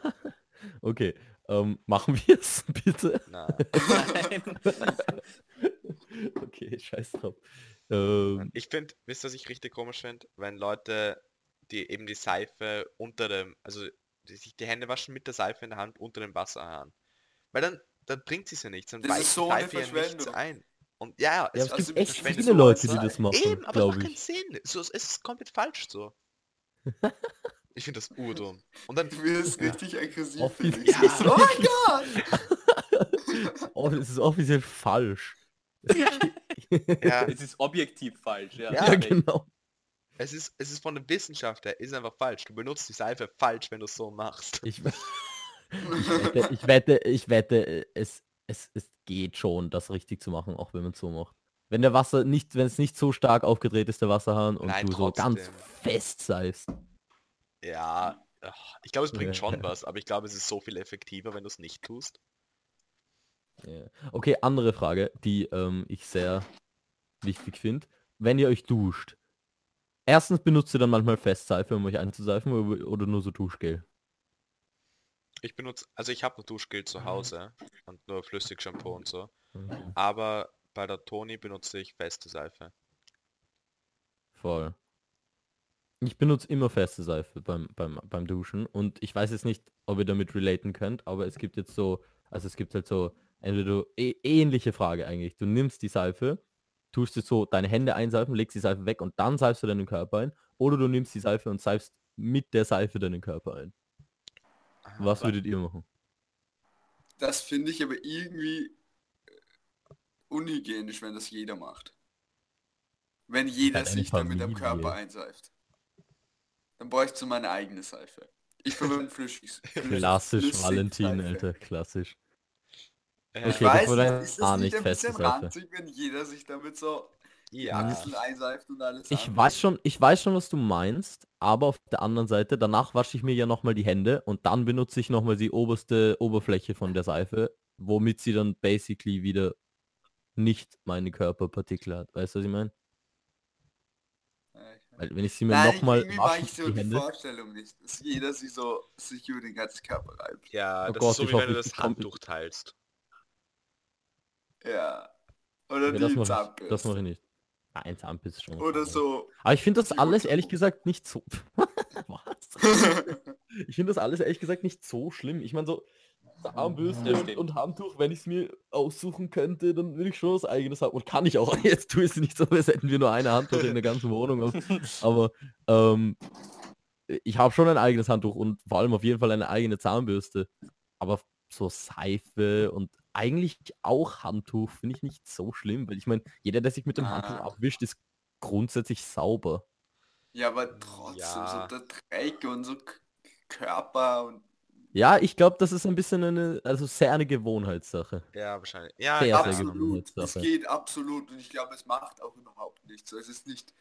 Okay, ähm, machen wir es bitte? Nein. okay, scheiß drauf. Ähm, ich finde, wisst ihr, was ich richtig komisch finde? Wenn Leute die eben die Seife unter dem, also die, sich die Hände waschen mit der Seife in der Hand unter dem Wasserhahn. Weil dann, dann bringt sie ja nichts, dann Das weicht so eine Seife ja nichts ein. Und ja, Ja, es, es also gibt echt viele Leute, die das machen, Eben, aber es glaube macht keinen ich. Sinn. So, es ist komplett falsch so. Ich finde das urdumm. Und dann, Du wirst Ja. richtig aggressiv. Ja. Oh mein Gott! Oh, das ist offiziell falsch. ja, Es ist objektiv falsch, ja. Ja, genau. es ist, es ist von der Wissenschaft her, ist einfach falsch. Du benutzt die Seife falsch, wenn du es so machst. Ich, ich wette, ich wette, ich wette, es, es, es geht schon, das richtig zu machen, auch wenn man es so macht. Wenn der Wasser nicht, wenn es nicht so stark aufgedreht ist, der Wasserhahn, und Nein, du so ganz trotzdem. fest seifst. Ja, ich glaube, es bringt schon was, aber ich glaube, es ist so viel effektiver, wenn du es nicht tust. Ja. Okay, andere Frage, die ähm, ich sehr wichtig finde. Wenn ihr euch duscht, erstens benutzt ihr dann manchmal Festseife, um euch einzuseifen, oder, oder nur so Duschgel? Ich benutze, also ich habe nur Duschgel zu Hause und nur Flüssigshampoo und so. Okay. Aber bei der Toni benutze ich feste Seife. Voll. Ich benutze immer feste Seife beim, beim, beim Duschen und ich weiß jetzt nicht, ob ihr damit relaten könnt, aber es gibt jetzt so, also es gibt halt so, entweder du, eh- ähnliche Frage eigentlich. Du nimmst die Seife, tust jetzt so deine Hände einseifen, legst die Seife weg und dann seifst du deinen Körper ein, oder du nimmst die Seife und seifst mit der Seife deinen Körper ein. Was Aber- würdet ihr machen? Das finde ich aber irgendwie äh, unhygienisch, wenn das jeder macht. Wenn jeder sich damit am. Körper einseift. Dann bräuchte ich meine eigene Seife. Ich verwende flüssig. Klassisch flüssig Valentin, Seife. Alter, klassisch. Ich Okay, das weiß dann ist das nicht nicht ein feste bisschen Seife. ranzig, wenn jeder sich damit so ein ja, bisschen einseift und alles Ich weiß schon, ich weiß schon, was du meinst, aber auf der anderen Seite, danach wasche ich mir ja nochmal die Hände und dann benutze ich nochmal die oberste Oberfläche von der Seife, womit sie dann basically wieder nicht meine Körperpartikel hat. Weißt du, was ich meine? Ja, wenn ich sie mir Nein, nochmal irgendwie war wasche, ich so die die Hände, Vorstellung nicht, dass jeder sich so sich über den ganzen Körper reibt. ja, Oh das Gott, ist so wie hoffe, wenn du das Handtuch teilst. Ja. Oder das die mache ich, das mache ich nicht. Nein, Zahnbürste schon. Oder so. Aber ich finde das alles ehrlich gesagt nicht so. Was? Ich finde das alles ehrlich gesagt nicht so schlimm. Ich meine so Armbürste Ja, und, und Handtuch, wenn ich es mir aussuchen könnte, dann würde ich schon was eigenes haben. Und kann ich auch. Jetzt tue ich es nicht so, als hätten wir nur eine Handtuch in der ganzen Wohnung. Aber ähm, ich habe schon ein eigenes Handtuch und vor allem auf jeden Fall eine eigene Zahnbürste. Aber so Seife und eigentlich auch Handtuch finde ich nicht so schlimm, weil ich meine, jeder, der sich mit dem Handtuch Ah. abwischt, ist grundsätzlich sauber. ja, aber trotzdem, Ja. so der Dreck und so Körper und Ja, ich glaube, das ist ein bisschen eine, also sehr eine Gewohnheitssache. Ja, wahrscheinlich. Ja, Sehr, sehr absolut. Gewohnheitssache. Es geht absolut und ich glaube, es macht auch überhaupt nichts. Es ist nicht,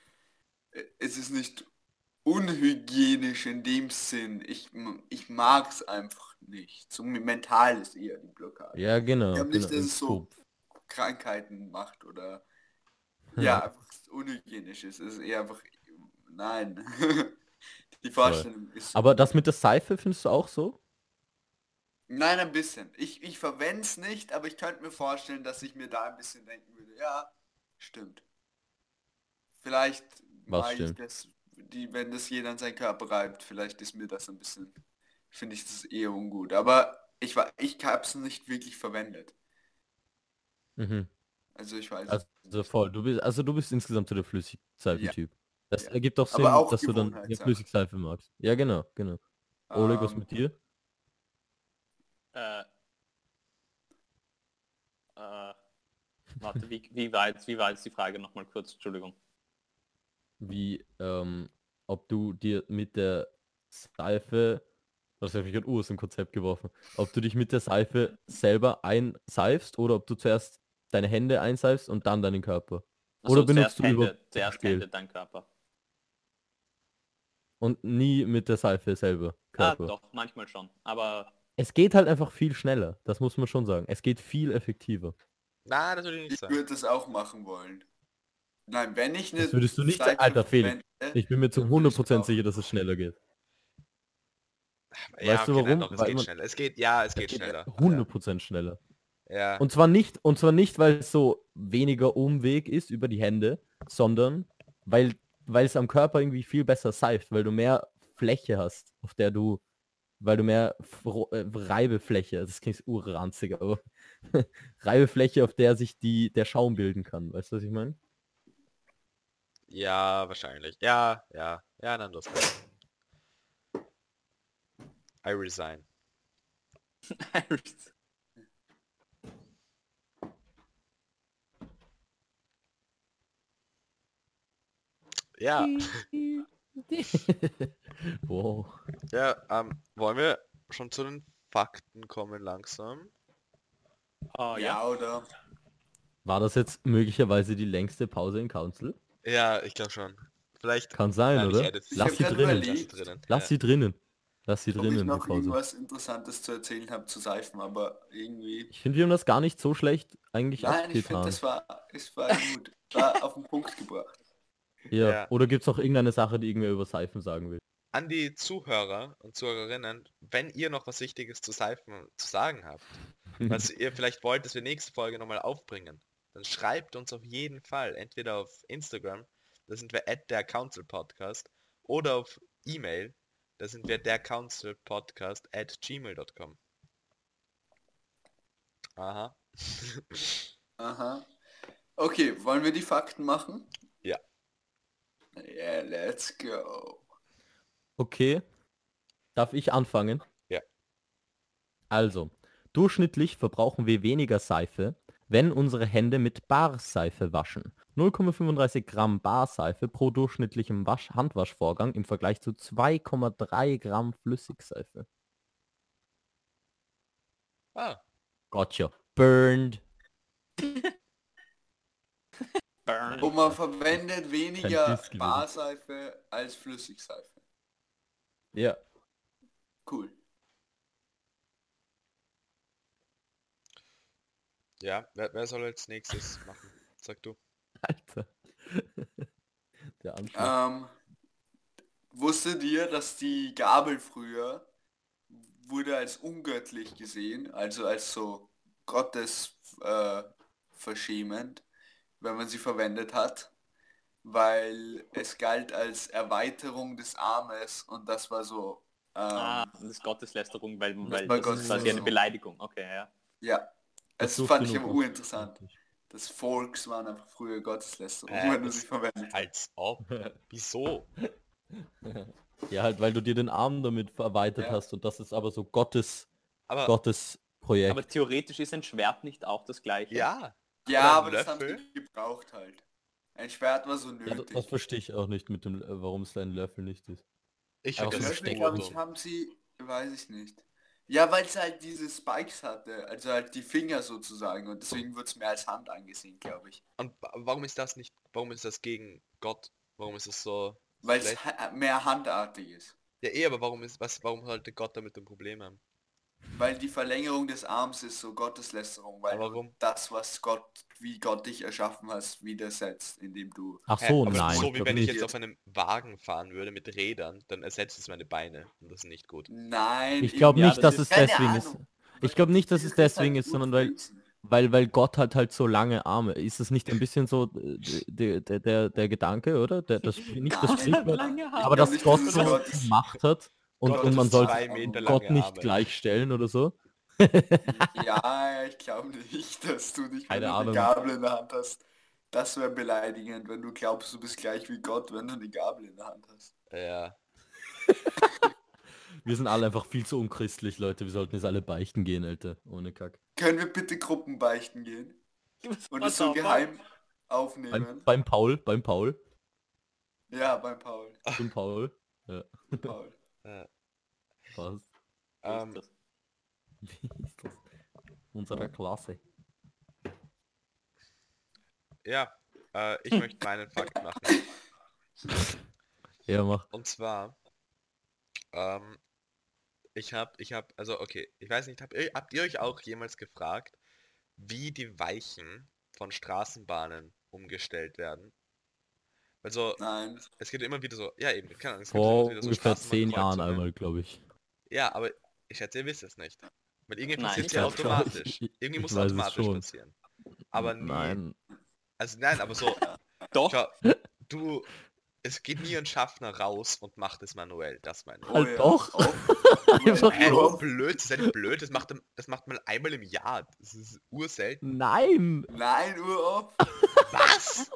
äh, es ist nicht unhygienisch in dem Sinn. Ich, ich mag es einfach nicht. So mental ist eher die Blockade. Ja, genau. Ich glaube nicht, genau, dass es so. Krankheiten macht oder Ja. ja, einfach unhygienisch ist. Es ist eher einfach, nein. die Vorstellung ist so. Aber das mit der Seife findest du auch so? Nein, ein bisschen. Ich, ich verwende es nicht, aber ich könnte mir vorstellen, dass ich mir da ein bisschen denken würde, ja, stimmt. Vielleicht Was mag ich stimmt? das, die, wenn das jeder an seinen Körper reibt, vielleicht ist mir das ein bisschen, finde ich das eher ungut. Aber ich war, ich habe es nicht wirklich verwendet. Mhm. Also ich weiß. Also, es also voll. Du bist, also du bist insgesamt so der Flüssigseife-Typ. Das Ja. ergibt Aber Sinn, auch dass du dann Gewohnheitssache. Flüssigseife magst. Ja, genau, genau. Oleg, was Ähm, mit dir? Äh, äh, warte, wie, wie, war jetzt, wie war jetzt die Frage nochmal kurz? Entschuldigung. Wie, ähm, ob du dir mit der Seife, das habe ich gerade aus dem Konzept geworfen, ob du dich mit der Seife selber einseifst oder ob du zuerst deine Hände einseifst und dann deinen Körper. Ach Oder benutzt du über Hände, zuerst Duschgel? Hände, dann Körper. Und nie mit der Seife selber. Körper. Ah, doch, manchmal schon. Aber Es geht halt einfach viel schneller, das muss man schon sagen. Es geht viel effektiver. Nein, das würde ich nicht Ich sagen. würde das auch machen wollen. Nein, wenn ich eine Das würdest du nicht Alter, Felix. Ich bin mir zu dann würde ich 100% auch- sicher, dass es schneller geht. Ja, Weißt du okay, nein, warum? doch, es Weil geht man- schneller. Es geht, ja, es Es geht geht schneller. 100% schneller. Ja. Und zwar nicht, und zwar nicht, weil es so weniger Umweg ist über die Hände, sondern weil weil es am Körper irgendwie viel besser seift, weil du mehr Fläche hast, auf der du, weil du mehr Fro äh, Reibefläche, das klingt urranzig, aber Reibefläche, auf der sich die, der Schaum bilden kann. Weißt du, was ich meine? Ja, wahrscheinlich. Ja, ja, ja, dann los. I resign. Ja, wow. ja, ähm, wollen wir schon zu den Fakten kommen langsam? Ah, ja, ja. oder? War das jetzt möglicherweise die längste Pause in Council? Ja, ich glaube schon. Vielleicht Kann sein, Nein, ich oder? ich Lass sie drinnen. Lass drinnen. Lass ja. sie drinnen. Lass sie Ob ich drinnen, die noch irgendwas Interessantes zu erzählen habe zu Seifen, aber irgendwie... Ich finde, wir haben das gar nicht so schlecht eigentlich Nein, ich finde, das war, es war gut. War auf den Punkt gebracht. Ja. Ja. Oder gibt es noch irgendeine Sache, die irgendwer über Seifen sagen will? An die Zuhörer und Zuhörerinnen, wenn ihr noch was Wichtiges zu Seifen zu sagen habt, was ihr vielleicht wollt, dass wir nächste Folge nochmal aufbringen, dann schreibt uns auf jeden Fall, entweder auf Instagram, da sind wir at der Council Podcast, oder auf E-Mail, da sind wir der Council Podcast at gmail.com. Aha. Aha. Okay, wollen wir die Fakten machen? Ja. Yeah, let's go. Okay. Darf ich anfangen? Ja. Also, durchschnittlich verbrauchen wir weniger Seife, wenn unsere Hände mit Barseife waschen. 0,35 Gramm Barseife pro durchschnittlichem Wasch Handwaschvorgang im Vergleich zu 2,3 Gramm Flüssigseife. Ah, Gotcha. Burned. Burn. Und man verwendet weniger. Barseife als Flüssigseife. Ja. Cool. ja, wer, wer soll als nächstes machen? Sag du. Alter. Der Anschluss. Ähm, wusstet ihr, dass die Gabel früher wurde als ungöttlich gesehen, also als so Gottes äh, verschämend, wenn man sie verwendet hat, weil es galt als Erweiterung des Armes und das war so, ähm, Ah, das ist Gotteslästerung, weil, weil das ist quasi eine. Beleidigung. Okay, ja. ja, es sucht fand ich aber urinteressant. Das Volks waren einfach früher Gotteslästerung, Äh, wenn du das- sie verwendet. Als ob. Wieso? Ja, halt, weil du dir den Arm damit erweitert Ja. hast und das ist aber so Gottes, Aber Gottes Projekt. Aber theoretisch ist ein Schwert nicht auch das gleiche. ja, Ja, Oder aber das haben Löffel? sie gebraucht halt. Ein Schwert war so Ja, nötig. das, das verstehe ich auch nicht mit dem, warum es ein Löffel nicht ist. ich finde so das Löffel, glaube ich, haben sie, weiß ich nicht. Ja, weil es halt diese Spikes hatte, also halt die Finger sozusagen und deswegen wird es mehr als Hand angesehen, glaube ich. Und wa- warum ist das nicht, warum ist das gegen Gott? Warum ist es so Weil es ha mehr handartig ist. Ja eh, aber warum ist, was, warum sollte Gott damit ein Problem haben? Weil die Verlängerung des Arms ist so Gotteslästerung, weil warum? das, was Gott, wie Gott dich erschaffen hast, widersetzt, indem du... Ach Hä, so, aber nein. so wie wenn ich jetzt auf einem Wagen fahren würde mit Rädern, dann ersetzt es meine Beine und das ist nicht gut. Nein, Ich glaube Ja, nicht, das dass es ist- deswegen ist. Ahnung. Ich glaube nicht, dass es Das halt deswegen ist, sondern weil, Urpflanzen. weil, weil Gott hat halt so lange Arme. Ist das nicht ein bisschen so äh, der, der, der, der Gedanke, oder? Der, das, nicht das Sprichwort, aber dass Gott es so Gott- gemacht hat und, Gott und man sollte Gott nicht Arme. gleichstellen oder so. Ja, ich glaube nicht, dass du du eine Ahnung. Gabel in der Hand hast. Das wäre beleidigend, wenn du glaubst, du bist gleich wie Gott, wenn du eine Gabel in der Hand hast. Ja. Wir sind alle einfach viel zu unchristlich, Leute. Wir sollten jetzt alle beichten gehen, Alter. Ohne Kack. Können wir bitte Gruppenbeichten gehen und es so geheim Beim, aufnehmen? beim Paul, beim Paul, Ja, beim Paul. beim Paul. Paul. Äh, Passt. ähm, Wie ist das? Unserer Klasse. ja, äh, ich möchte meinen Fakt machen. Ja, mach. Und zwar, ähm, ich habe, ich habe, also okay, ich weiß nicht, habt ihr, habt ihr euch auch jemals gefragt, wie die Weichen von Straßenbahnen umgestellt werden? Also, Nein. es gibt immer wieder so, ja eben, keine Ahnung, es gibt Vor immer wieder so ungefähr zehn Jahren Straßenbahnkreuzungen. einmal, glaube ich. Ja, aber ich schätze, ihr wisst es nicht. Weil irgendwie passiert ich ja automatisch. Ich- Irgendwie muss es automatisch schon. passieren. Aber nie. Nein. Also nein, aber so, Doch, schau, du, es geht nie ein Schaffner raus und macht es manuell. Das meine ich. Oh Halt ja, doch. auch. Einfach blöd, das ist ja nicht blöd, das macht, das macht man einmal im Jahr. Das ist urselten. Nein! Nein, Uroff. Was?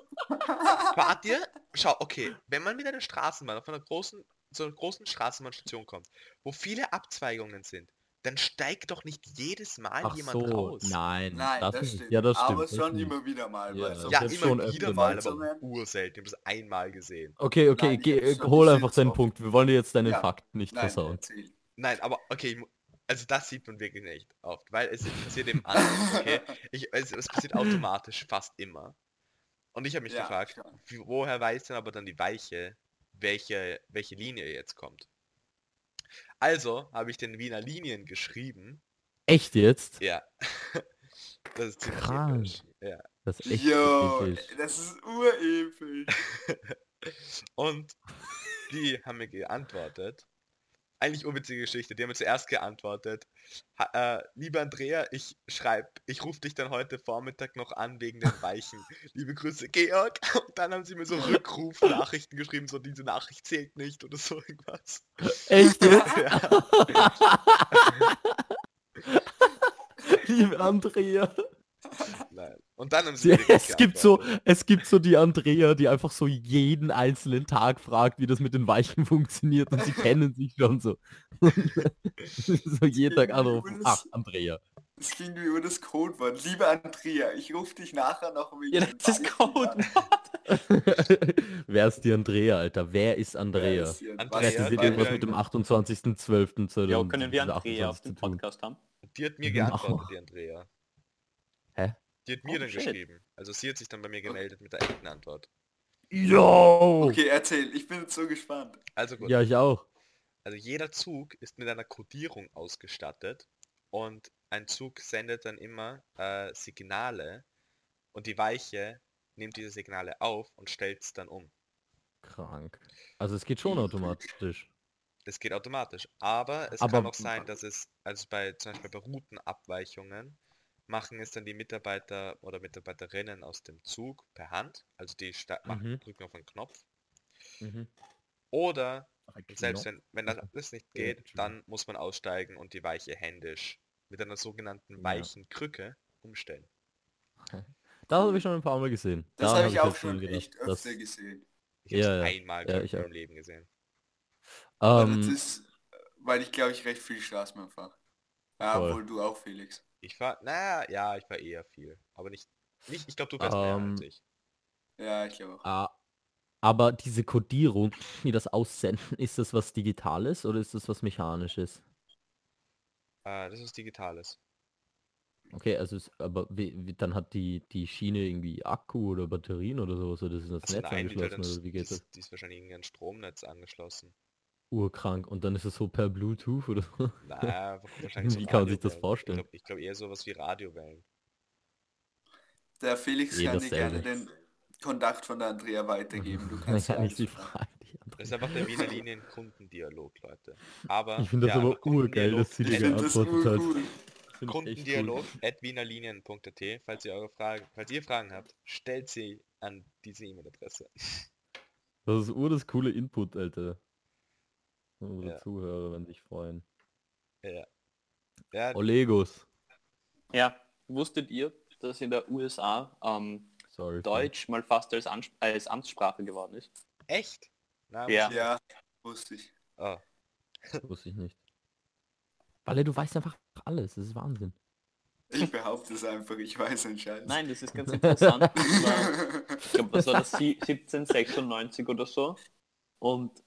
Wart ihr? Schau, okay, wenn man mit einer Straßenbahn auf einer großen, so einer großen Straßenbahnstation kommt, wo viele Abzweigungen sind, dann steigt doch nicht jedes Mal Ach jemand so, raus. nein. Nein, das, nicht. stimmt. Ja, das stimmt. Aber das schon nicht. immer wieder mal. Ja, weil so Ja, das immer schon wieder mal, aber urselten. Ich habe es einmal gesehen. Okay, okay, Nein, ich geh, hol einfach deinen. Punkt. Wir wollen dir jetzt deinen Ja. Fakt nicht Nein, versauen. erzähl. Nein, aber okay, also das sieht man wirklich nicht oft, weil es passiert eben anders, okay? Ich, es, es passiert automatisch fast immer. Und ich habe mich Ja, gefragt, schon. wie, woher weiß denn aber dann die Weiche, welche, welche Linie jetzt kommt? Also habe ich den Wiener Linien geschrieben. Echt jetzt? Ja. Das ist ziemlich episch. Ja. Das ist echt Jo, episch. das ist urepisch. Und die haben mir geantwortet. Eigentlich unwitzige Geschichte. Die haben mir zuerst geantwortet. Ha, äh, lieber Andrea, ich schreib, ich rufe dich dann heute Vormittag noch an wegen den Weichen. Liebe Grüße, Georg. Und dann haben sie mir so Rückruf-Nachrichten geschrieben, so diese Nachricht zählt nicht oder so irgendwas. Echt? Ja. Liebe Andrea. Nein. Und dann haben sie wirklich es gibt so, es gibt so die Andrea, die einfach so jeden einzelnen Tag fragt, wie das mit den Weichen funktioniert und sie kennen sich schon so. so jeden Tag anrufen. Ach, Andrea. Das klingt wie über das Codewort. Liebe Andrea, ich rufe dich nachher noch wegen Ja, das ist Weichen Code. an. Wer ist die Andrea, Alter? Wer ist Andrea? Wer ist hier? Andrea, ist sie irgendwas Andrea? mit dem 28.12. Ja, können wir Andrea 28 auf dem. Podcast haben? Die hat mir geantwortet, die Andrea. Hä? Die hat mir Oh, dann shit. geschrieben. Also sie hat sich dann bei mir gemeldet mit der echten Antwort. Yo! Okay, erzähl. Ich bin so gespannt. Also gut. Ja, ich auch. Also jeder Zug ist mit einer Codierung ausgestattet und ein Zug sendet dann immer äh, Signale und die Weiche nimmt diese Signale auf und stellt es dann um. Krank. Also es geht schon automatisch. Es geht automatisch, aber es Aber- kann auch sein, dass es, also bei zum Beispiel bei Routenabweichungen, machen es dann die Mitarbeiter oder Mitarbeiterinnen aus dem Zug per Hand, also die sta- machen, Mhm. drücken auf einen Knopf. Mhm. Oder selbst wenn, wenn das alles nicht Ja, geht, dann muss man aussteigen und die Weiche händisch mit einer sogenannten Ja. weichen Krücke umstellen. Das habe ich schon ein paar Mal gesehen. Das habe hab ich auch schon gedacht, echt öfter gesehen. Ich habe es Ja, ja. einmal Ja, ich in meinem Leben gesehen. Aber das Ähm, ist, weil ich glaube ich recht viel Straßenbahn fahre. Ja, obwohl du auch, Felix. Ich fahr, naja, ja, ich war eher viel, aber nicht, nicht ich glaube, du fährst mehr als Ähm, ich. Ja, ich glaube auch. ah, aber diese Codierung, die das aussenden, ist das was Digitales oder ist das was Mechanisches? Äh, das ist Digitales. Okay, also es, aber wie, wie, dann hat die, die Schiene irgendwie Akku oder Batterien oder sowas oder ist das Also Netz nein, die, wird angeschlossen dann, oder wie geht die, das? ist- die ist wahrscheinlich irgendwie an Stromnetz angeschlossen. Urkrank und dann ist es so per Bluetooth oder so? Naja, wahrscheinlich so Wie kann man sich das vorstellen? Ich glaube glaub eher sowas wie Radiowellen. Der Felix Eh kann dir gerne den Kontakt von der Andrea weitergeben. Du kannst kann ja alles fragen. fragen. die Das ist einfach der Wiener Linien Kundendialog, Leute. Aber Ich finde das ja, aber urgeil, dass sie dir at- finde das geantwortet hat. echt Kundendialog at wienerlinien.at, falls ihr eure Fragen, falls ihr Fragen habt, stellt sie an diese E-Mail-Adresse. Das ist ur das coole Input, Alter. Unsere Ja. Zuhörer werden sich freuen. Ja, Olegos. Ja, wusstet ihr, dass in der USA ähm, Sorry. Deutsch mal fast als, Ans als Amtssprache geworden ist? echt? Na, Ja. Ja, wusste ich. Oh, Wusste ich nicht. Walle, du weißt einfach alles. Das ist Wahnsinn. Ich behaupte es einfach, ich weiß einen Scheiß. Nein, das ist ganz interessant. Ich glaube, das war das sie- 1796 oder so. Und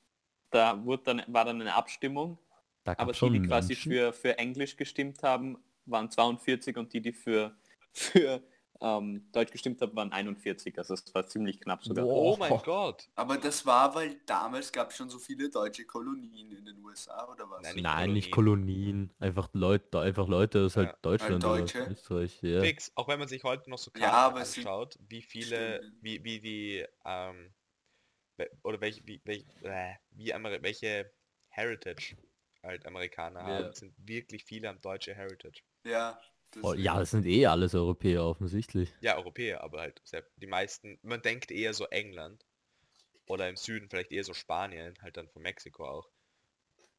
da wurde dann, war dann eine Abstimmung. Da Aber die, die quasi Menschen. für, für Englisch gestimmt haben, waren 42 und die, die für, für ähm, Deutsch gestimmt haben, waren 41. Also es war ziemlich knapp sogar. Boah. oh mein Gott. Aber das war, weil damals gab es schon so viele deutsche Kolonien in den USA, oder was? Nein, nicht Nein, nicht Kolonien. Einfach Leute, einfach Leute aus halt Ja. Deutschland Halt oder. Österreich. Ja. Fix, auch wenn man sich heute noch so Ja, es sind- anschaut, wie viele, Stimmt. wie, wie die, ähm, oder welche, wie, welche, wie Ameri welche Heritage halt Amerikaner Ja. haben, sind wirklich viele am deutsche Heritage. Ja. das- Oh, ja, das sind eh alles Europäer offensichtlich. Ja, Europäer, aber halt sehr, die meisten, man denkt eher so England. Oder im Süden vielleicht eher so Spanien, halt dann von Mexiko auch.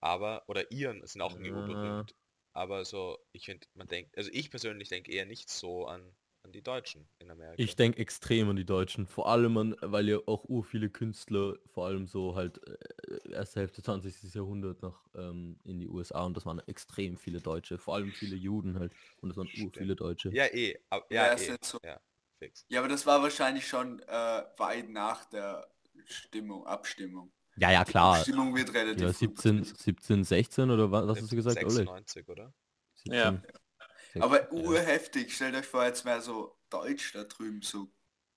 Aber, oder Iren sind auch irgendwie Ja. berühmt. Aber so, ich finde, man denkt, also ich persönlich denke eher nicht so an, an die Deutschen in Amerika. Ich denke extrem an die Deutschen, vor allem an, weil ja auch ur viele Künstler, vor allem so halt äh, erste Hälfte 20. Jahrhundert nach ähm, in die USA und das waren extrem viele Deutsche, vor allem viele Juden halt und das waren ur viele Deutsche. Ja, eh. ab- Ja, Ja, eh. jetzt so. Ja, fix. Ja, aber das war wahrscheinlich schon äh, weit nach der Stimmung, Abstimmung. Ja, ja Die klar. Abstimmung wird relativ Ja, früh 17, passiert. 17, 16 oder was, was hast du gesagt, Oleg? 96, oder? 17, Ja. 16, Aber ja. urheftig, stellt euch vor, jetzt wäre so Deutsch da drüben so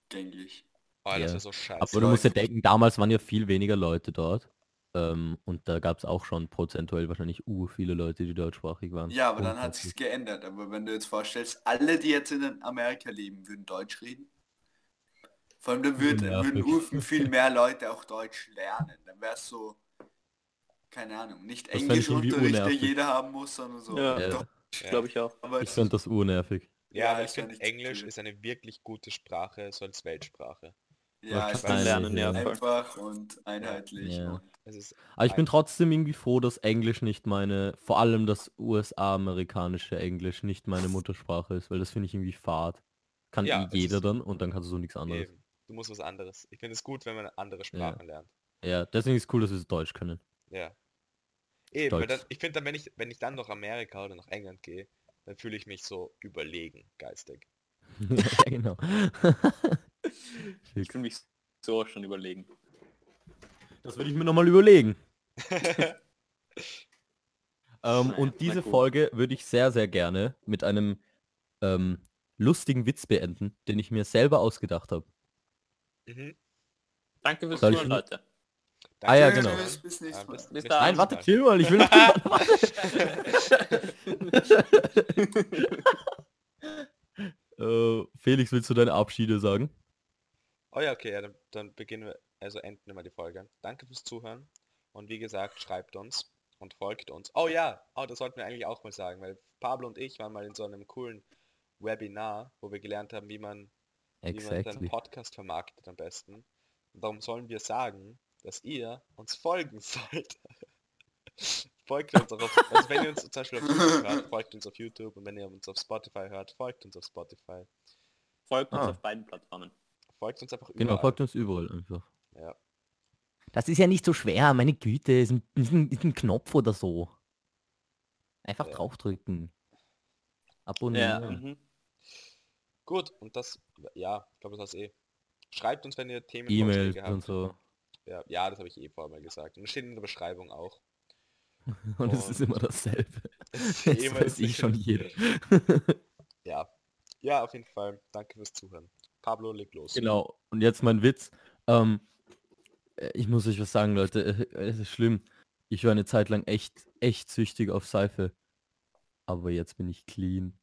gängig. Oh, das Ja. so scheiße. Aber du musst ja denken, damals waren ja viel weniger Leute dort. Ähm, und da gab es auch schon prozentuell wahrscheinlich ur viele Leute, die deutschsprachig waren. Ja, aber dann hat sich's geändert. Aber wenn du jetzt vorstellst, alle, die jetzt in Amerika leben, würden Deutsch reden. Vor allem dann würd, Nervig. würden urfen viel mehr Leute auch Deutsch lernen. Dann wäre es so, keine Ahnung, nicht Englischunterricht, der jeder haben muss, sondern so. Ja. Ja. Ja. Glaube ich auch. aber Ich fand das urnervig. Ja, Ja, aber ich finde, Englisch ist eine wirklich gute Sprache, so als Weltsprache. ja, das es kann ist lernen, ja, einfach und einheitlich. Ja. Und Es ist Aber ich bin trotzdem irgendwie froh, dass Englisch nicht meine, vor allem das USA-amerikanische Englisch nicht meine Muttersprache ist, weil das finde ich irgendwie fad. Kann Ja, jeder dann und dann kannst du so nichts anderes. eben. Du musst was anderes. Ich finde es gut, wenn man andere Sprachen lernt. Ja, deswegen ist cool, dass wir Deutsch können. Ja. Eben, weil Stolz. dann, ich finde dann, wenn ich, wenn ich dann nach Amerika oder nach England gehe, dann fühle ich mich so überlegen, geistig. ja, genau. Ich will mich so schon überlegen. Das würde ich mir nochmal überlegen. ähm, und diese. Folge würde ich sehr, sehr gerne mit einem ähm, lustigen Witz beenden, den ich mir selber ausgedacht habe. Mhm. Danke fürs Zuhören, ihn- Leute. Ah ja, Danke genau. Bis Zuhören. nächstes Ja, Mal. Bis. Nein, warte, chill mal, ich will noch äh, Felix, willst du deine Abschiede sagen? Oh ja, okay, ja, dann, dann beginnen wir, also enden wir mal die Folge. Danke fürs Zuhören. Und wie gesagt, schreibt uns und folgt uns. Oh ja, oh, das sollten wir eigentlich auch mal sagen, weil Pablo und ich waren mal in so einem coolen Webinar, wo wir gelernt haben, wie man, wie man seinen Exactly. Podcast vermarktet am besten. Und darum sollen wir sagen, dass ihr uns folgen sollt. folgt uns auch auf, also wenn ihr uns zum Beispiel auf YouTube hört, folgt uns auf YouTube und wenn ihr uns auf Spotify hört, folgt uns auf Spotify. Folgt uns Ah. auf beiden Plattformen. Folgt uns einfach Genau, überall. folgt uns überall einfach. Ja. Das ist ja nicht so schwer, meine Güte, ist ein, ist ein, ist ein Knopf oder so. Einfach Ja. draufdrücken. Ja. Abonnieren. Mhm. Gut, und das, ja, ich glaube, das war's eh. Schreibt uns, wenn ihr Themen E-Mails habt. und so. Ja, ja, das habe ich eh vorher mal gesagt. Und das steht in der Beschreibung auch. Und es ist immer dasselbe. Das Das E-Mail weiß ist ich schon jeder. Ja. Ja, auf jeden Fall. Danke fürs Zuhören. Pablo, leg los. Genau. Und jetzt mein Witz. Ähm, äh, ich muss euch was sagen, Leute. Es ist schlimm. Ich war eine Zeit lang echt, echt süchtig auf Seife. Aber jetzt bin ich clean.